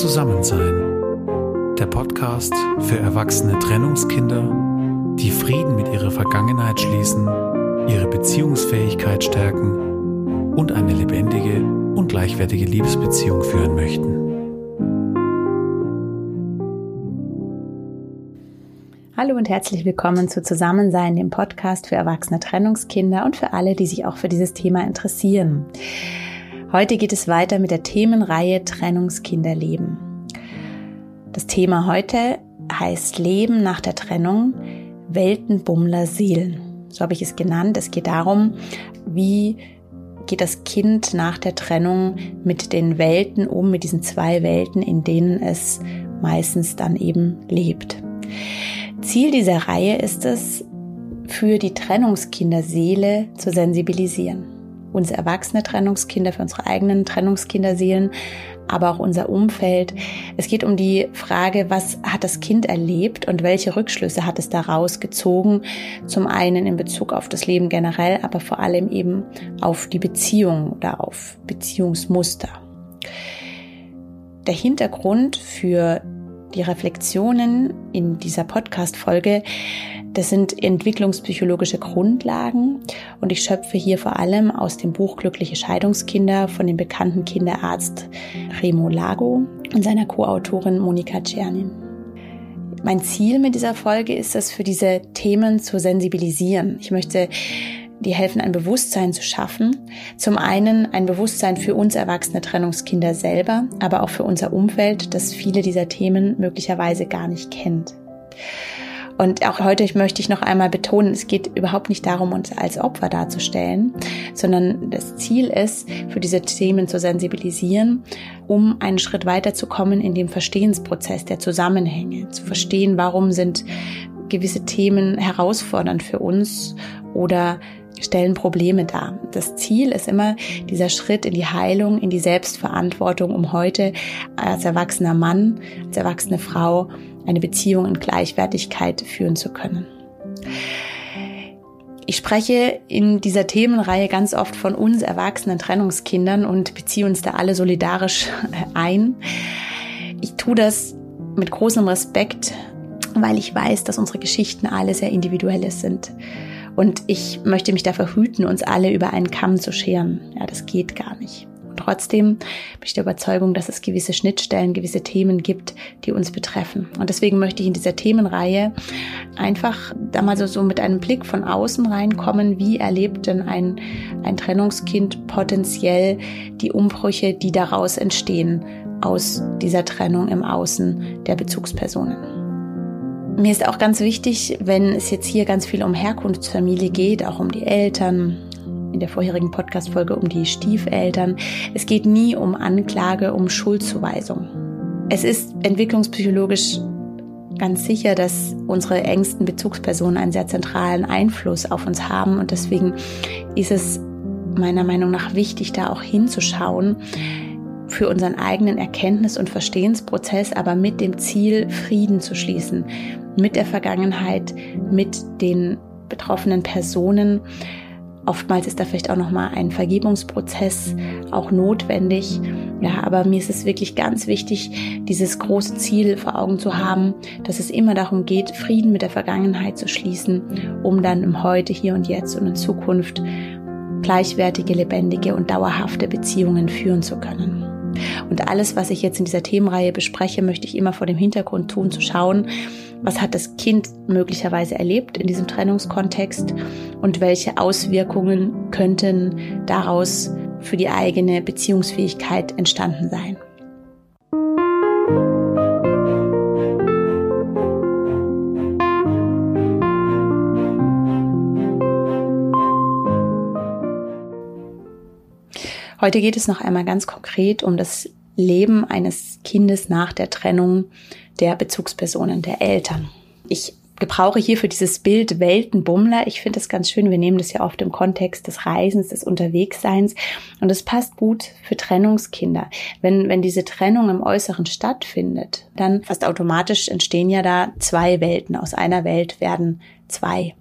Zusammensein. Der Podcast für erwachsene Trennungskinder, die Frieden mit ihrer Vergangenheit schließen, ihre Beziehungsfähigkeit stärken und eine lebendige und gleichwertige Liebesbeziehung führen möchten. Hallo und herzlich willkommen zu Zusammensein, dem Podcast für erwachsene Trennungskinder und für alle, die sich auch für dieses Thema interessieren. Heute geht es weiter mit der Themenreihe Trennungskinderleben. Das Thema heute heißt Leben nach der Trennung, Weltenbummler Seelen. So habe ich es genannt. Es geht darum, wie geht das Kind nach der Trennung mit den Welten um, mit diesen zwei Welten, in denen es meistens dann eben lebt. Ziel dieser Reihe ist es, für die Trennungskinderseele zu sensibilisieren uns erwachsene Trennungskinder, für unsere eigenen Trennungskinderseelen, aber auch unser Umfeld. Es geht um die Frage, was hat das Kind erlebt und welche Rückschlüsse hat es daraus gezogen? Zum einen in Bezug auf das Leben generell, aber vor allem eben auf die Beziehung oder auf Beziehungsmuster. Der Hintergrund für die Reflexionen in dieser Podcast-Folge das sind entwicklungspsychologische Grundlagen und ich schöpfe hier vor allem aus dem Buch Glückliche Scheidungskinder von dem bekannten Kinderarzt Remo Lago und seiner Co-Autorin Monika Czernin. Mein Ziel mit dieser Folge ist es, für diese Themen zu sensibilisieren. Ich möchte dir helfen, ein Bewusstsein zu schaffen. Zum einen ein Bewusstsein für uns erwachsene Trennungskinder selber, aber auch für unser Umfeld, das viele dieser Themen möglicherweise gar nicht kennt. Und auch heute möchte ich noch einmal betonen, es geht überhaupt nicht darum, uns als Opfer darzustellen, sondern das Ziel ist, für diese Themen zu sensibilisieren, um einen Schritt weiterzukommen in dem Verstehensprozess der Zusammenhänge, zu verstehen, warum sind gewisse Themen herausfordernd für uns oder stellen Probleme dar. Das Ziel ist immer dieser Schritt in die Heilung, in die Selbstverantwortung, um heute als erwachsener Mann, als erwachsene Frau eine Beziehung in Gleichwertigkeit führen zu können. Ich spreche in dieser Themenreihe ganz oft von uns erwachsenen Trennungskindern und beziehe uns da alle solidarisch ein. Ich tue das mit großem Respekt, weil ich weiß, dass unsere Geschichten alle sehr individuelle sind. Und ich möchte mich dafür hüten, uns alle über einen Kamm zu scheren. Ja, das geht gar nicht. Trotzdem bin ich der Überzeugung, dass es gewisse Schnittstellen, gewisse Themen gibt, die uns betreffen. Und deswegen möchte ich in dieser Themenreihe einfach da mal so, so mit einem Blick von außen reinkommen. Wie erlebt denn ein, ein Trennungskind potenziell die Umbrüche, die daraus entstehen aus dieser Trennung im Außen der Bezugspersonen? Mir ist auch ganz wichtig, wenn es jetzt hier ganz viel um Herkunftsfamilie geht, auch um die Eltern, in der vorherigen Podcast-Folge um die Stiefeltern. Es geht nie um Anklage, um Schuldzuweisung. Es ist entwicklungspsychologisch ganz sicher, dass unsere engsten Bezugspersonen einen sehr zentralen Einfluss auf uns haben und deswegen ist es meiner Meinung nach wichtig, da auch hinzuschauen für unseren eigenen Erkenntnis- und Verstehensprozess, aber mit dem Ziel, Frieden zu schließen, mit der Vergangenheit, mit den betroffenen Personen, Oftmals ist da vielleicht auch nochmal ein Vergebungsprozess auch notwendig. Ja, aber mir ist es wirklich ganz wichtig, dieses große Ziel vor Augen zu haben, dass es immer darum geht, Frieden mit der Vergangenheit zu schließen, um dann im Heute, hier und jetzt und in Zukunft gleichwertige, lebendige und dauerhafte Beziehungen führen zu können. Und alles, was ich jetzt in dieser Themenreihe bespreche, möchte ich immer vor dem Hintergrund tun, zu schauen, was hat das Kind möglicherweise erlebt in diesem Trennungskontext und welche Auswirkungen könnten daraus für die eigene Beziehungsfähigkeit entstanden sein. Heute geht es noch einmal ganz konkret um das Leben eines Kindes nach der Trennung der Bezugspersonen, der Eltern. Ich gebrauche hierfür dieses Bild Weltenbummler. Ich finde es ganz schön. Wir nehmen das ja oft im Kontext des Reisens, des Unterwegsseins. Und es passt gut für Trennungskinder. Wenn, wenn diese Trennung im Äußeren stattfindet, dann fast automatisch entstehen ja da zwei Welten. Aus einer Welt werden zwei.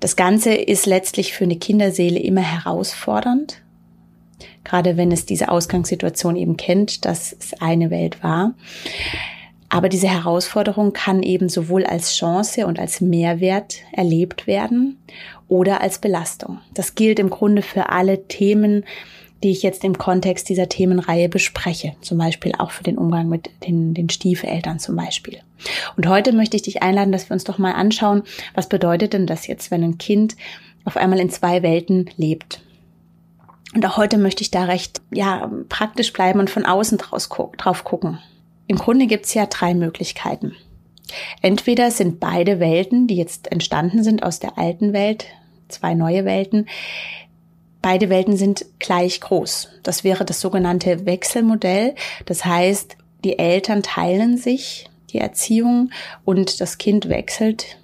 Das Ganze ist letztlich für eine Kinderseele immer herausfordernd. gerade wenn es diese Ausgangssituation eben kennt, dass es eine Welt war. Aber diese Herausforderung kann eben sowohl als Chance und als Mehrwert erlebt werden oder als Belastung. Das gilt im Grunde für alle Themen, die ich jetzt im Kontext dieser Themenreihe bespreche. Zum Beispiel auch für den Umgang mit den, den Stiefeltern zum Beispiel. Und heute möchte ich dich einladen, dass wir uns doch mal anschauen, was bedeutet denn das jetzt, wenn ein Kind auf einmal in zwei Welten lebt. Und auch heute möchte ich da recht, ja, praktisch bleiben und von außen draus, drauf gucken. Im Grunde gibt's ja drei Möglichkeiten. Entweder sind beide Welten, die jetzt entstanden sind aus der alten Welt, zwei neue Welten, beide Welten sind gleich groß. Das wäre das sogenannte Wechselmodell. Das heißt, die Eltern teilen sich die Erziehung und das Kind wechselt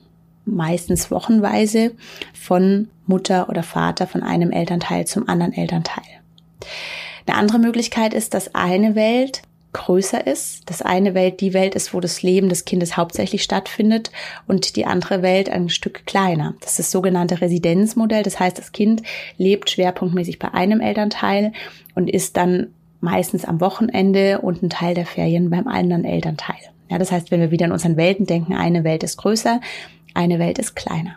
meistens wochenweise von Mutter oder Vater, von einem Elternteil zum anderen Elternteil. Eine andere Möglichkeit ist, dass eine Welt größer ist. Das eine Welt die Welt ist, wo das Leben des Kindes hauptsächlich stattfindet und die andere Welt ein Stück kleiner. Das ist das sogenannte Residenzmodell. Das heißt, das Kind lebt schwerpunktmäßig bei einem Elternteil und ist dann meistens am Wochenende und ein Teil der Ferien beim anderen Elternteil. Ja, das heißt, wenn wir wieder in unseren Welten denken, eine Welt ist größer, eine Welt ist kleiner.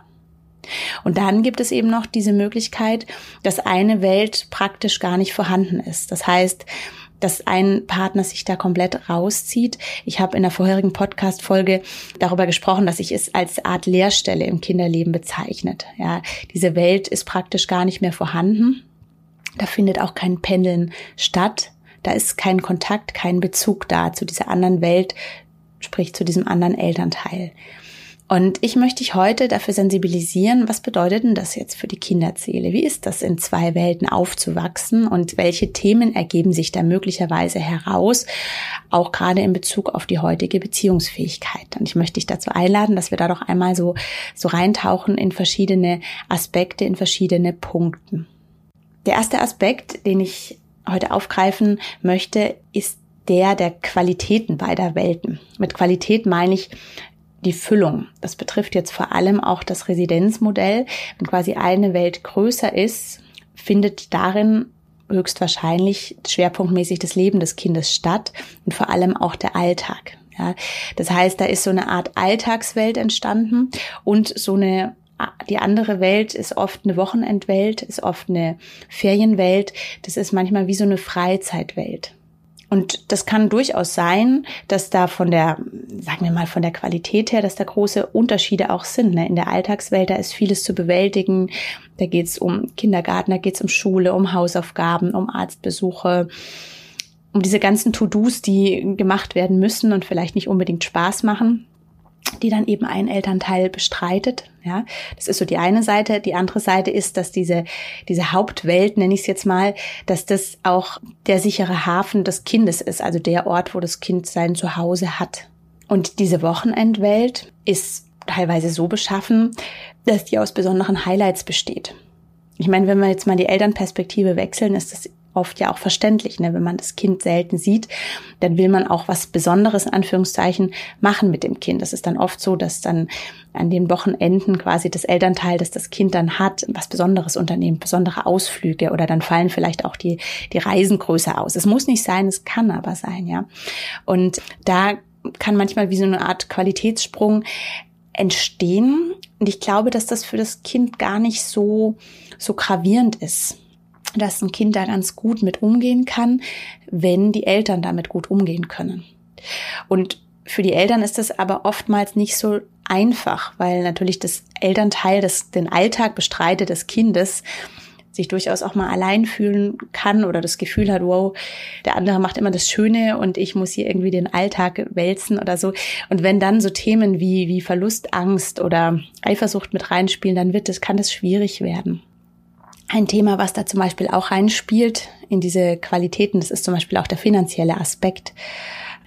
Und dann gibt es eben noch diese Möglichkeit, dass eine Welt praktisch gar nicht vorhanden ist. Das heißt, dass ein Partner sich da komplett rauszieht. Ich habe in der vorherigen Podcast-Folge darüber gesprochen, dass ich es als Art Leerstelle im Kinderleben bezeichnet. Ja, diese Welt ist praktisch gar nicht mehr vorhanden. Da findet auch kein Pendeln statt. Da ist kein Kontakt, kein Bezug da zu dieser anderen Welt, sprich zu diesem anderen Elternteil. Und ich möchte dich heute dafür sensibilisieren, was bedeutet denn das jetzt für die Kinderseele? Wie ist das, in zwei Welten aufzuwachsen und welche Themen ergeben sich da möglicherweise heraus, auch gerade in Bezug auf die heutige Beziehungsfähigkeit? Und ich möchte dich dazu einladen, dass wir da doch einmal so, so reintauchen in verschiedene Aspekte, in verschiedene Punkten. Der erste Aspekt, den ich heute aufgreifen möchte, ist der der Qualitäten beider Welten. Mit Qualität meine ich die Füllung. Das betrifft jetzt vor allem auch das Residenzmodell. Wenn quasi eine Welt größer ist, findet darin höchstwahrscheinlich schwerpunktmäßig das Leben des Kindes statt und vor allem auch der Alltag. Ja, das heißt, da ist so eine Art Alltagswelt entstanden und so eine die andere Welt ist oft eine Wochenendwelt, ist oft eine Ferienwelt. Das ist manchmal wie so eine Freizeitwelt. Und das kann durchaus sein, dass da von der, sagen wir mal, von der Qualität her, dass da große Unterschiede auch sind. Ne? In der Alltagswelt, da ist vieles zu bewältigen. Da geht es um Kindergarten, da geht es um Schule, um Hausaufgaben, um Arztbesuche, um diese ganzen To-Dos, die gemacht werden müssen und vielleicht nicht unbedingt Spaß machen die dann eben ein Elternteil bestreitet. Ja, das ist so die eine Seite. Die andere Seite ist, dass diese, diese Hauptwelt, nenne ich es jetzt mal, dass das auch der sichere Hafen des Kindes ist, also der Ort, wo das Kind sein Zuhause hat. Und diese Wochenendwelt ist teilweise so beschaffen, dass die aus besonderen Highlights besteht. Ich meine, wenn wir jetzt mal die Elternperspektive wechseln, ist das oft ja auch verständlich, ne? wenn man das Kind selten sieht, dann will man auch was Besonderes in Anführungszeichen machen mit dem Kind. Das ist dann oft so, dass dann an den Wochenenden quasi das Elternteil, das das Kind dann hat, was Besonderes unternehmen, besondere Ausflüge oder dann fallen vielleicht auch die, die Reisen größer aus. Es muss nicht sein, es kann aber sein, ja. Und da kann manchmal wie so eine Art Qualitätssprung entstehen. Und ich glaube, dass das für das Kind gar nicht so, so gravierend ist dass ein Kind da ganz gut mit umgehen kann, wenn die Eltern damit gut umgehen können. Und für die Eltern ist das aber oftmals nicht so einfach, weil natürlich das Elternteil, das den Alltag bestreitet des Kindes, sich durchaus auch mal allein fühlen kann oder das Gefühl hat, wow, der andere macht immer das Schöne und ich muss hier irgendwie den Alltag wälzen oder so. Und wenn dann so Themen wie, wie Verlustangst oder Eifersucht mit reinspielen, dann wird das, kann das schwierig werden. Ein Thema, was da zum Beispiel auch reinspielt in diese Qualitäten, das ist zum Beispiel auch der finanzielle Aspekt.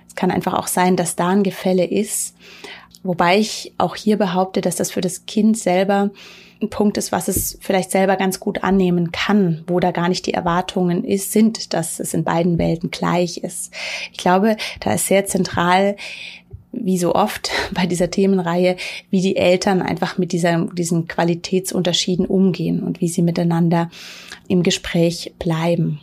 Es kann einfach auch sein, dass da ein Gefälle ist, wobei ich auch hier behaupte, dass das für das Kind selber ein Punkt ist, was es vielleicht selber ganz gut annehmen kann, wo da gar nicht die Erwartungen ist, sind, dass es in beiden Welten gleich ist. Ich glaube, da ist sehr zentral, wie so oft bei dieser Themenreihe, wie die Eltern einfach mit dieser, diesen Qualitätsunterschieden umgehen und wie sie miteinander im Gespräch bleiben.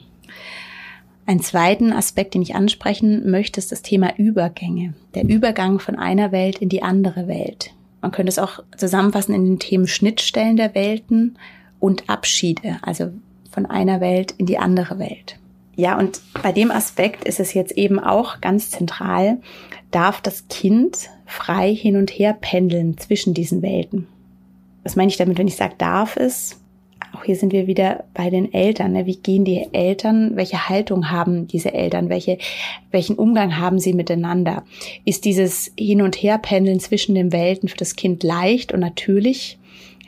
Einen zweiten Aspekt, den ich ansprechen möchte, ist das Thema Übergänge. Der Übergang von einer Welt in die andere Welt. Man könnte es auch zusammenfassen in den Themen Schnittstellen der Welten und Abschiede, also von einer Welt in die andere Welt. Ja, und bei dem Aspekt ist es jetzt eben auch ganz zentral, darf das Kind frei hin und her pendeln zwischen diesen Welten. Was meine ich damit, wenn ich sage, darf es? Auch hier sind wir wieder bei den Eltern. Ne? Wie gehen die Eltern? Welche Haltung haben diese Eltern? Welche, welchen Umgang haben sie miteinander? Ist dieses Hin- und Herpendeln zwischen den Welten für das Kind leicht und natürlich?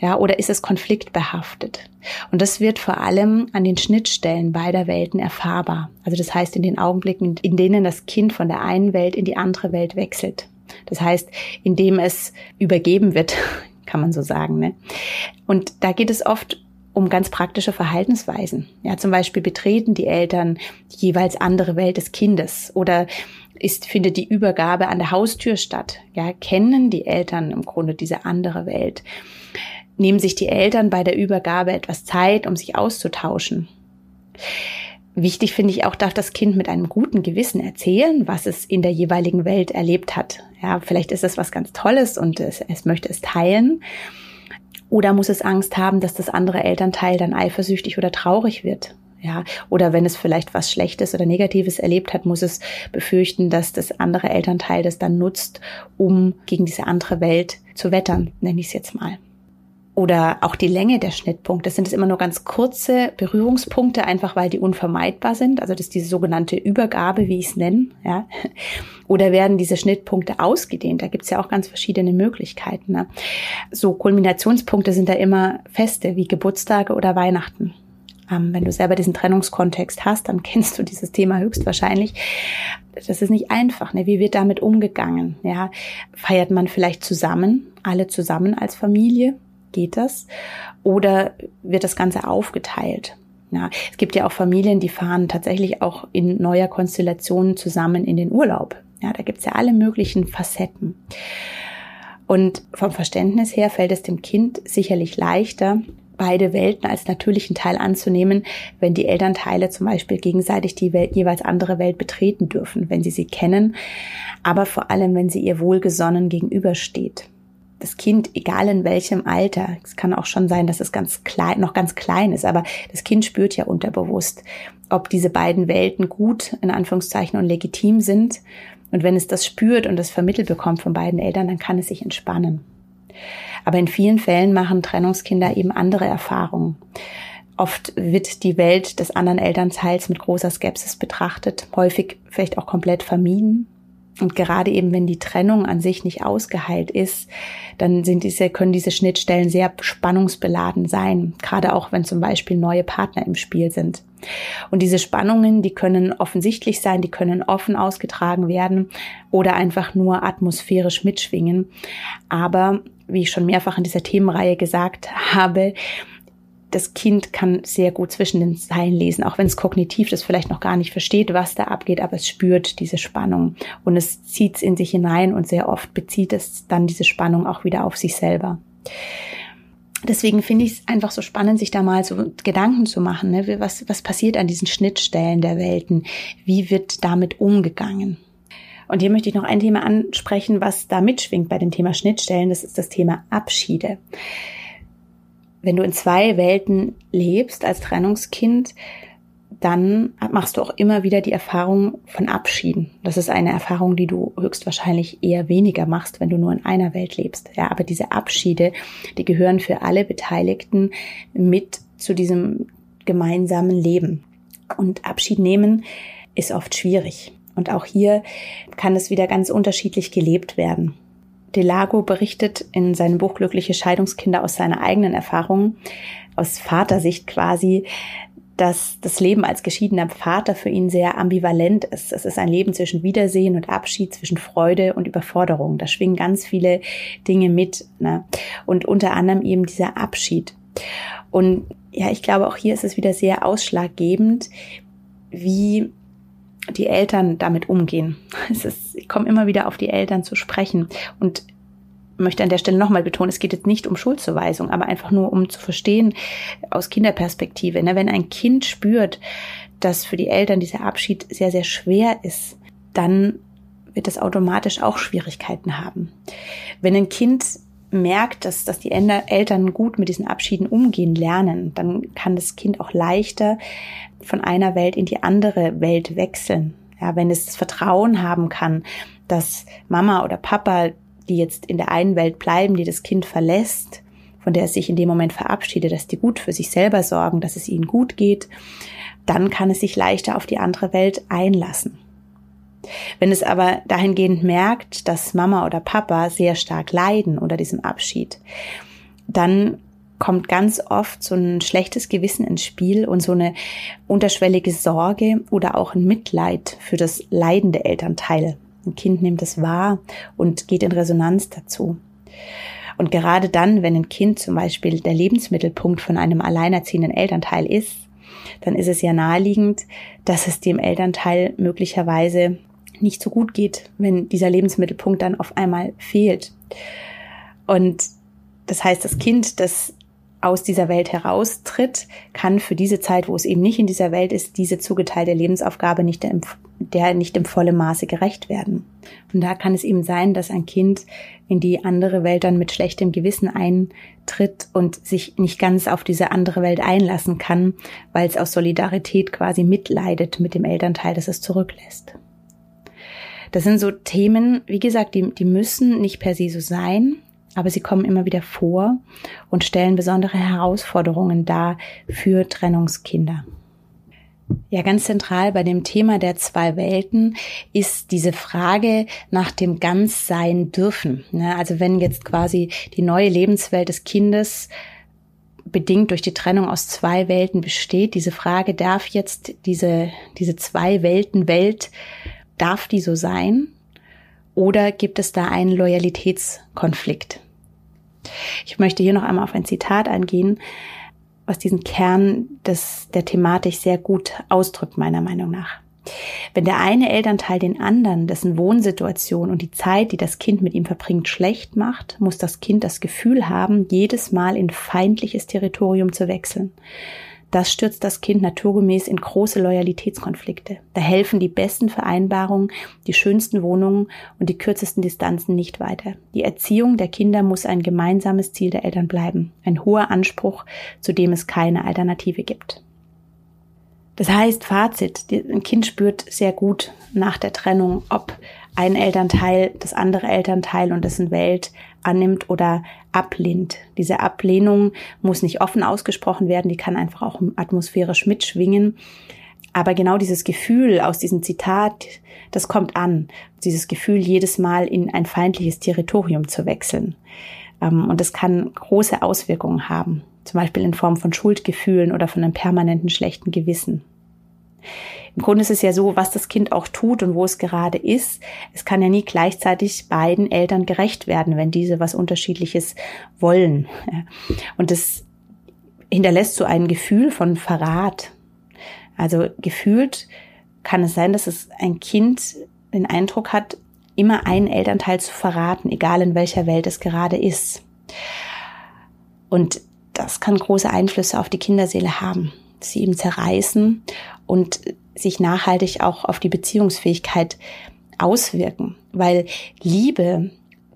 Ja, oder ist es konfliktbehaftet? Und das wird vor allem an den Schnittstellen beider Welten erfahrbar. Also das heißt in den Augenblicken, in denen das Kind von der einen Welt in die andere Welt wechselt. Das heißt, indem es übergeben wird, kann man so sagen. Ne? Und da geht es oft um ganz praktische Verhaltensweisen. Ja, zum Beispiel betreten die Eltern die jeweils andere Welt des Kindes oder ist, findet die Übergabe an der Haustür statt. Ja, kennen die Eltern im Grunde diese andere Welt? Nehmen sich die Eltern bei der Übergabe etwas Zeit, um sich auszutauschen? Wichtig finde ich auch, darf das Kind mit einem guten Gewissen erzählen, was es in der jeweiligen Welt erlebt hat. Ja, vielleicht ist es was ganz Tolles und es, es möchte es teilen. Oder muss es Angst haben, dass das andere Elternteil dann eifersüchtig oder traurig wird? Ja, oder wenn es vielleicht was Schlechtes oder Negatives erlebt hat, muss es befürchten, dass das andere Elternteil das dann nutzt, um gegen diese andere Welt zu wettern, nenne ich es jetzt mal oder auch die Länge der Schnittpunkte. Sind es immer nur ganz kurze Berührungspunkte, einfach weil die unvermeidbar sind? Also das ist diese sogenannte Übergabe, wie ich es nenne. Ja? Oder werden diese Schnittpunkte ausgedehnt? Da gibt es ja auch ganz verschiedene Möglichkeiten. Ne? So Kulminationspunkte sind da immer feste, wie Geburtstage oder Weihnachten. Ähm, wenn du selber diesen Trennungskontext hast, dann kennst du dieses Thema höchstwahrscheinlich. Das ist nicht einfach. Ne? Wie wird damit umgegangen? Ja? Feiert man vielleicht zusammen, alle zusammen als Familie? Geht das? Oder wird das Ganze aufgeteilt? Ja, es gibt ja auch Familien, die fahren tatsächlich auch in neuer Konstellation zusammen in den Urlaub. Ja, da gibt's ja alle möglichen Facetten. Und vom Verständnis her fällt es dem Kind sicherlich leichter, beide Welten als natürlichen Teil anzunehmen, wenn die Elternteile zum Beispiel gegenseitig die Welt, jeweils andere Welt betreten dürfen, wenn sie sie kennen, aber vor allem, wenn sie ihr wohlgesonnen gegenübersteht das Kind, egal in welchem Alter, es kann auch schon sein, dass es ganz klein, noch ganz klein ist, aber das Kind spürt ja unterbewusst, ob diese beiden Welten gut, in Anführungszeichen, und legitim sind. Und wenn es das spürt und das vermittelt bekommt von beiden Eltern, dann kann es sich entspannen. Aber in vielen Fällen machen Trennungskinder eben andere Erfahrungen. Oft wird die Welt des anderen Elternteils mit großer Skepsis betrachtet, häufig vielleicht auch komplett vermieden. Und gerade eben, wenn die Trennung an sich nicht ausgeheilt ist, dann sind diese, können diese Schnittstellen sehr spannungsbeladen sein. Gerade auch, wenn zum Beispiel neue Partner im Spiel sind. Und diese Spannungen, die können offensichtlich sein, die können offen ausgetragen werden oder einfach nur atmosphärisch mitschwingen. Aber wie ich schon mehrfach in dieser Themenreihe gesagt habe, das Kind kann sehr gut zwischen den Zeilen lesen, auch wenn es kognitiv das vielleicht noch gar nicht versteht, was da abgeht, aber es spürt diese Spannung und es zieht es in sich hinein und sehr oft bezieht es dann diese Spannung auch wieder auf sich selber. Deswegen finde ich es einfach so spannend, sich da mal so Gedanken zu machen. Ne? Was, was passiert an diesen Schnittstellen der Welten? Wie wird damit umgegangen? Und hier möchte ich noch ein Thema ansprechen, was da mitschwingt bei dem Thema Schnittstellen. Das ist das Thema Abschiede wenn du in zwei Welten lebst als Trennungskind, dann machst du auch immer wieder die Erfahrung von Abschieden. Das ist eine Erfahrung, die du höchstwahrscheinlich eher weniger machst, wenn du nur in einer Welt lebst. Ja, aber diese Abschiede, die gehören für alle Beteiligten mit zu diesem gemeinsamen Leben. Und Abschied nehmen ist oft schwierig. Und auch hier kann es wieder ganz unterschiedlich gelebt werden. Delago berichtet in seinem Buch Glückliche Scheidungskinder aus seiner eigenen Erfahrung, aus Vatersicht quasi, dass das Leben als geschiedener Vater für ihn sehr ambivalent ist. Es ist ein Leben zwischen Wiedersehen und Abschied, zwischen Freude und Überforderung. Da schwingen ganz viele Dinge mit. Ne? Und unter anderem eben dieser Abschied. Und ja, ich glaube, auch hier ist es wieder sehr ausschlaggebend, wie die Eltern damit umgehen. Es ist, ich komme immer wieder auf die Eltern zu sprechen. Und möchte an der Stelle nochmal betonen, es geht jetzt nicht um Schuldzuweisung, aber einfach nur um zu verstehen aus Kinderperspektive. Ne? Wenn ein Kind spürt, dass für die Eltern dieser Abschied sehr, sehr schwer ist, dann wird es automatisch auch Schwierigkeiten haben. Wenn ein Kind merkt, dass, dass die Eltern gut mit diesen Abschieden umgehen lernen, dann kann das Kind auch leichter von einer Welt in die andere Welt wechseln. Ja, wenn es das Vertrauen haben kann, dass Mama oder Papa, die jetzt in der einen Welt bleiben, die das Kind verlässt, von der es sich in dem Moment verabschiedet, dass die gut für sich selber sorgen, dass es ihnen gut geht, dann kann es sich leichter auf die andere Welt einlassen. Wenn es aber dahingehend merkt, dass Mama oder Papa sehr stark leiden unter diesem Abschied, dann kommt ganz oft so ein schlechtes Gewissen ins Spiel und so eine unterschwellige Sorge oder auch ein Mitleid für das leidende Elternteil. Ein Kind nimmt es wahr und geht in Resonanz dazu. Und gerade dann, wenn ein Kind zum Beispiel der Lebensmittelpunkt von einem alleinerziehenden Elternteil ist, dann ist es ja naheliegend, dass es dem Elternteil möglicherweise nicht so gut geht, wenn dieser Lebensmittelpunkt dann auf einmal fehlt. Und das heißt, das Kind, das aus dieser Welt heraustritt, kann für diese Zeit, wo es eben nicht in dieser Welt ist, diese zugeteilte Lebensaufgabe nicht im, der nicht im vollen Maße gerecht werden. Und da kann es eben sein, dass ein Kind in die andere Welt dann mit schlechtem Gewissen eintritt und sich nicht ganz auf diese andere Welt einlassen kann, weil es aus Solidarität quasi mitleidet mit dem Elternteil, das es zurücklässt. Das sind so Themen, wie gesagt, die, die müssen nicht per se so sein, aber sie kommen immer wieder vor und stellen besondere Herausforderungen dar für Trennungskinder. Ja, ganz zentral bei dem Thema der zwei Welten ist diese Frage nach dem Ganzsein dürfen. Ne, also wenn jetzt quasi die neue Lebenswelt des Kindes bedingt durch die Trennung aus zwei Welten besteht, diese Frage, darf jetzt diese, diese zwei Welten Welt Darf die so sein? Oder gibt es da einen Loyalitätskonflikt? Ich möchte hier noch einmal auf ein Zitat eingehen, was diesen Kern des, der Thematik sehr gut ausdrückt, meiner Meinung nach. Wenn der eine Elternteil den anderen, dessen Wohnsituation und die Zeit, die das Kind mit ihm verbringt, schlecht macht, muss das Kind das Gefühl haben, jedes Mal in feindliches Territorium zu wechseln. Das stürzt das Kind naturgemäß in große Loyalitätskonflikte. Da helfen die besten Vereinbarungen, die schönsten Wohnungen und die kürzesten Distanzen nicht weiter. Die Erziehung der Kinder muss ein gemeinsames Ziel der Eltern bleiben. Ein hoher Anspruch, zu dem es keine Alternative gibt. Das heißt, Fazit, ein Kind spürt sehr gut nach der Trennung, ob ein Elternteil das andere Elternteil und dessen Welt annimmt oder ablehnt. Diese Ablehnung muss nicht offen ausgesprochen werden, die kann einfach auch atmosphärisch mitschwingen. Aber genau dieses Gefühl aus diesem Zitat, das kommt an. Dieses Gefühl, jedes Mal in ein feindliches Territorium zu wechseln. Ähm, und das kann große Auswirkungen haben. Zum Beispiel in Form von Schuldgefühlen oder von einem permanenten schlechten Gewissen. Im Grunde ist es ja so, was das Kind auch tut und wo es gerade ist. Es kann ja nie gleichzeitig beiden Eltern gerecht werden, wenn diese was Unterschiedliches wollen. Und das hinterlässt so ein Gefühl von Verrat. Also gefühlt kann es sein, dass es ein Kind den Eindruck hat, immer einen Elternteil zu verraten, egal in welcher Welt es gerade ist. Und das kann große Einflüsse auf die Kinderseele haben, sie eben zerreißen und sich nachhaltig auch auf die Beziehungsfähigkeit auswirken. Weil Liebe,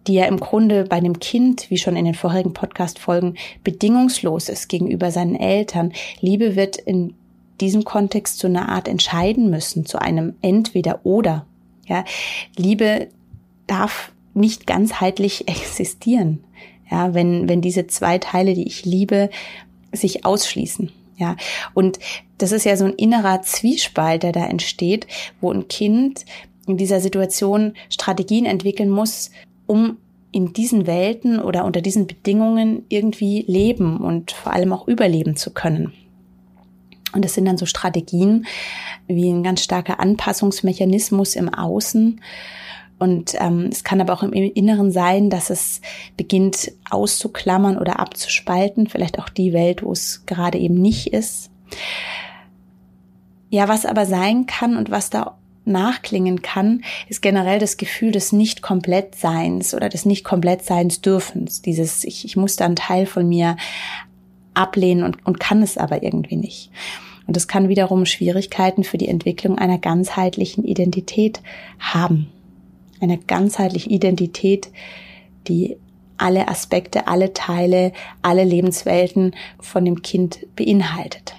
die ja im Grunde bei einem Kind, wie schon in den vorherigen Podcast-Folgen, bedingungslos ist gegenüber seinen Eltern, Liebe wird in diesem Kontext zu einer Art entscheiden müssen, zu einem entweder oder. Ja, Liebe darf nicht ganzheitlich existieren. Ja, wenn, wenn diese zwei Teile, die ich liebe, sich ausschließen. Ja, und das ist ja so ein innerer Zwiespalt, der da entsteht, wo ein Kind in dieser Situation Strategien entwickeln muss, um in diesen Welten oder unter diesen Bedingungen irgendwie leben und vor allem auch überleben zu können. Und das sind dann so Strategien wie ein ganz starker Anpassungsmechanismus im Außen, und ähm, es kann aber auch im Inneren sein, dass es beginnt auszuklammern oder abzuspalten, vielleicht auch die Welt, wo es gerade eben nicht ist. Ja, was aber sein kann und was da nachklingen kann, ist generell das Gefühl des Nicht-Komplettseins oder des Nicht-Komplettseins dürfens. Dieses, ich, ich muss da einen Teil von mir ablehnen und, und kann es aber irgendwie nicht. Und das kann wiederum Schwierigkeiten für die Entwicklung einer ganzheitlichen Identität haben. Eine ganzheitliche Identität, die alle Aspekte, alle Teile, alle Lebenswelten von dem Kind beinhaltet.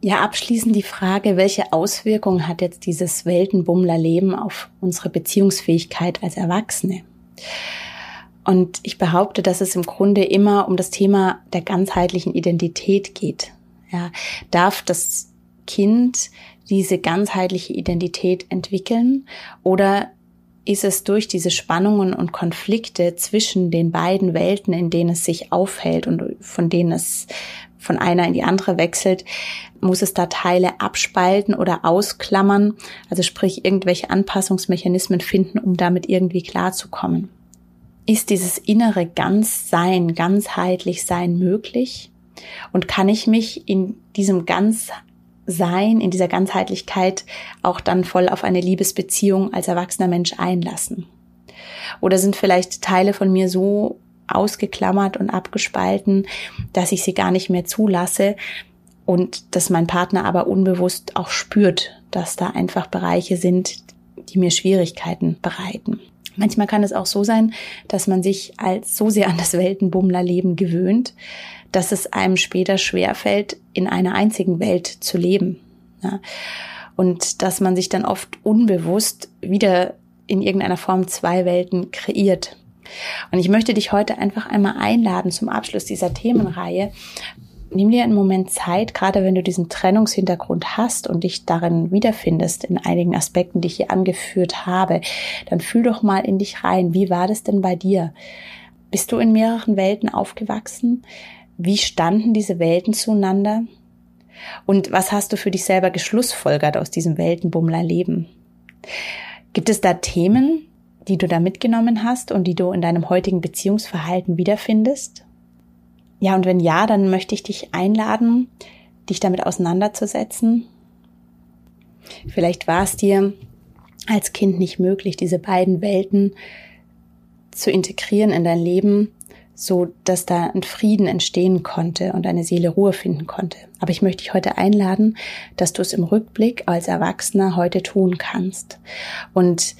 Ja, abschließend die Frage, welche Auswirkungen hat jetzt dieses Weltenbummler-Leben auf unsere Beziehungsfähigkeit als Erwachsene? Und ich behaupte, dass es im Grunde immer um das Thema der ganzheitlichen Identität geht. Ja, darf das Kind diese ganzheitliche Identität entwickeln oder ist es durch diese Spannungen und Konflikte zwischen den beiden Welten, in denen es sich aufhält und von denen es von einer in die andere wechselt, muss es da Teile abspalten oder ausklammern, also sprich irgendwelche Anpassungsmechanismen finden, um damit irgendwie klarzukommen. Ist dieses innere Ganzsein, ganzheitlich sein möglich? Und kann ich mich in diesem Ganzsein, in dieser Ganzheitlichkeit auch dann voll auf eine Liebesbeziehung als erwachsener Mensch einlassen? Oder sind vielleicht Teile von mir so ausgeklammert und abgespalten, dass ich sie gar nicht mehr zulasse und dass mein Partner aber unbewusst auch spürt, dass da einfach Bereiche sind, die mir Schwierigkeiten bereiten. Manchmal kann es auch so sein, dass man sich als so sehr an das Weltenbummlerleben gewöhnt, dass es einem später schwerfällt, in einer einzigen Welt zu leben. Ja? Und dass man sich dann oft unbewusst wieder in irgendeiner Form zwei Welten kreiert. Und ich möchte dich heute einfach einmal einladen zum Abschluss dieser Themenreihe. Nimm dir einen Moment Zeit, gerade wenn du diesen Trennungshintergrund hast und dich darin wiederfindest, in einigen Aspekten, die ich hier angeführt habe, dann fühl doch mal in dich rein. Wie war das denn bei dir? Bist du in mehreren Welten aufgewachsen? Wie standen diese Welten zueinander? Und was hast du für dich selber geschlussfolgert aus diesem Weltenbummler-Leben? Gibt es da Themen, die du da mitgenommen hast und die du in deinem heutigen Beziehungsverhalten wiederfindest? Ja, und wenn ja, dann möchte ich dich einladen, dich damit auseinanderzusetzen. Vielleicht war es dir als Kind nicht möglich, diese beiden Welten zu integrieren in dein Leben, so dass da ein Frieden entstehen konnte und deine Seele Ruhe finden konnte. Aber ich möchte dich heute einladen, dass du es im Rückblick als Erwachsener heute tun kannst und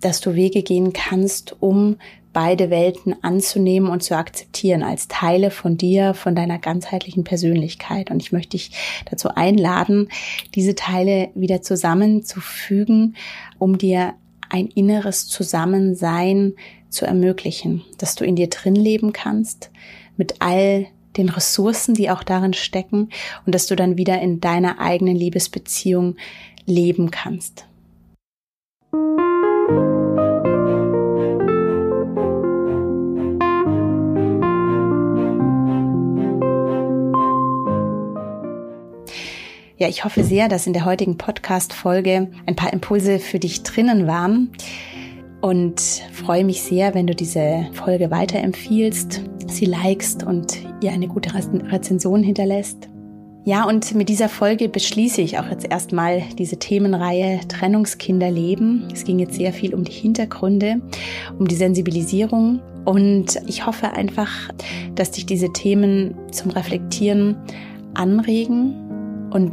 dass du Wege gehen kannst, um beide Welten anzunehmen und zu akzeptieren als Teile von dir, von deiner ganzheitlichen Persönlichkeit. Und ich möchte dich dazu einladen, diese Teile wieder zusammenzufügen, um dir ein inneres Zusammensein zu ermöglichen, dass du in dir drin leben kannst, mit all den Ressourcen, die auch darin stecken, und dass du dann wieder in deiner eigenen Liebesbeziehung leben kannst. Ja, ich hoffe sehr, dass in der heutigen Podcast-Folge ein paar Impulse für dich drinnen waren und freue mich sehr, wenn du diese Folge weiterempfiehlst, sie likest und ihr eine gute Rezension hinterlässt. Ja, und mit dieser Folge beschließe ich auch jetzt erstmal diese Themenreihe Trennungskinderleben. Es ging jetzt sehr viel um die Hintergründe, um die Sensibilisierung und ich hoffe einfach, dass dich diese Themen zum Reflektieren anregen und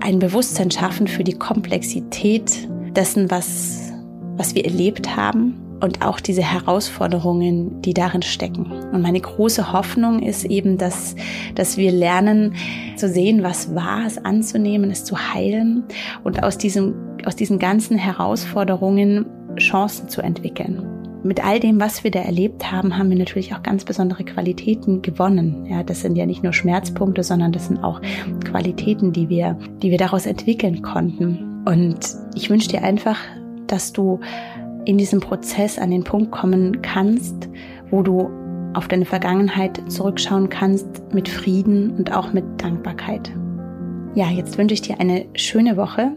ein Bewusstsein schaffen für die Komplexität dessen, was, was wir erlebt haben und auch diese Herausforderungen, die darin stecken. Und meine große Hoffnung ist eben, dass, dass wir lernen zu sehen, was war, es anzunehmen, es zu heilen und aus diesem, aus diesen ganzen Herausforderungen Chancen zu entwickeln mit all dem, was wir da erlebt haben, haben wir natürlich auch ganz besondere Qualitäten gewonnen. Ja, das sind ja nicht nur Schmerzpunkte, sondern das sind auch Qualitäten, die wir, die wir daraus entwickeln konnten. Und ich wünsche dir einfach, dass du in diesem Prozess an den Punkt kommen kannst, wo du auf deine Vergangenheit zurückschauen kannst mit Frieden und auch mit Dankbarkeit. Ja, jetzt wünsche ich dir eine schöne Woche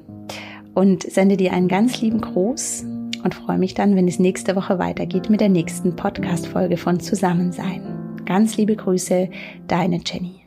und sende dir einen ganz lieben Gruß und freue mich dann, wenn es nächste Woche weitergeht mit der nächsten Podcast-Folge von Zusammensein. Ganz liebe Grüße, deine Jenny.